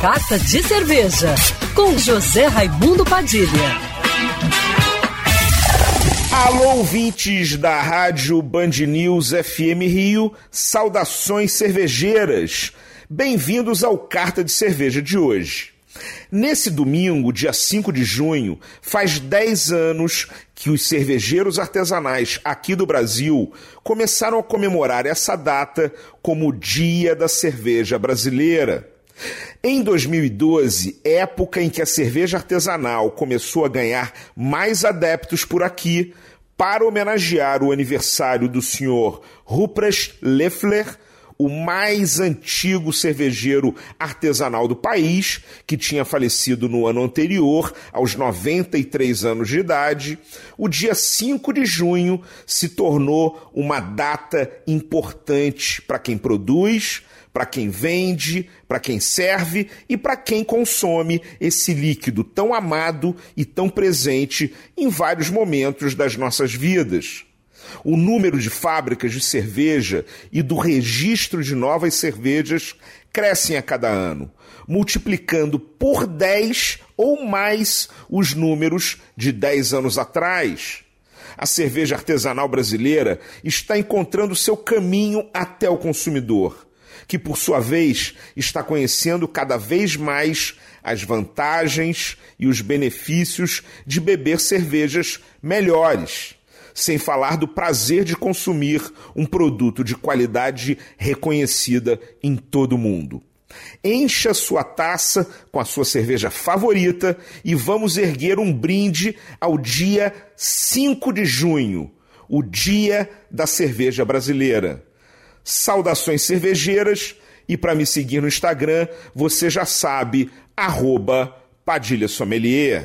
Carta de Cerveja, com José Raimundo Padilha. Alô, ouvintes da Rádio Band News FM Rio, saudações cervejeiras. Bem-vindos ao Carta de Cerveja de hoje. Nesse domingo, dia 5 de junho, faz 10 anos que os cervejeiros artesanais aqui do Brasil começaram a comemorar essa data como o Dia da Cerveja Brasileira. Em 2012, época em que a cerveja artesanal começou a ganhar mais adeptos por aqui, para homenagear o aniversário do senhor Ruprecht Leffler, o mais antigo cervejeiro artesanal do país, que tinha falecido no ano anterior, aos 93 anos de idade, o dia 5 de junho se tornou uma data importante para quem produz, para quem vende, para quem serve e para quem consome esse líquido tão amado e tão presente em vários momentos das nossas vidas. O número de fábricas de cerveja e do registro de novas cervejas crescem a cada ano, multiplicando por 10 ou mais os números de 10 anos atrás. A cerveja artesanal brasileira está encontrando seu caminho até o consumidor, que por sua vez está conhecendo cada vez mais as vantagens e os benefícios de beber cervejas melhores sem falar do prazer de consumir um produto de qualidade reconhecida em todo o mundo. Encha sua taça com a sua cerveja favorita e vamos erguer um brinde ao dia 5 de junho, o Dia da Cerveja Brasileira. Saudações cervejeiras e para me seguir no Instagram, você já sabe, arroba Padilha Sommelier.